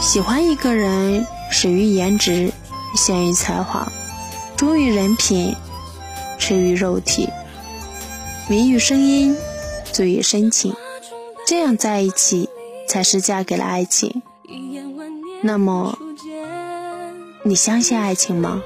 喜欢一个人始于颜值陷于才华忠于人品痴于肉体迷于声音醉于深情。这样在一起才是嫁给了爱情。那么你相信爱情吗？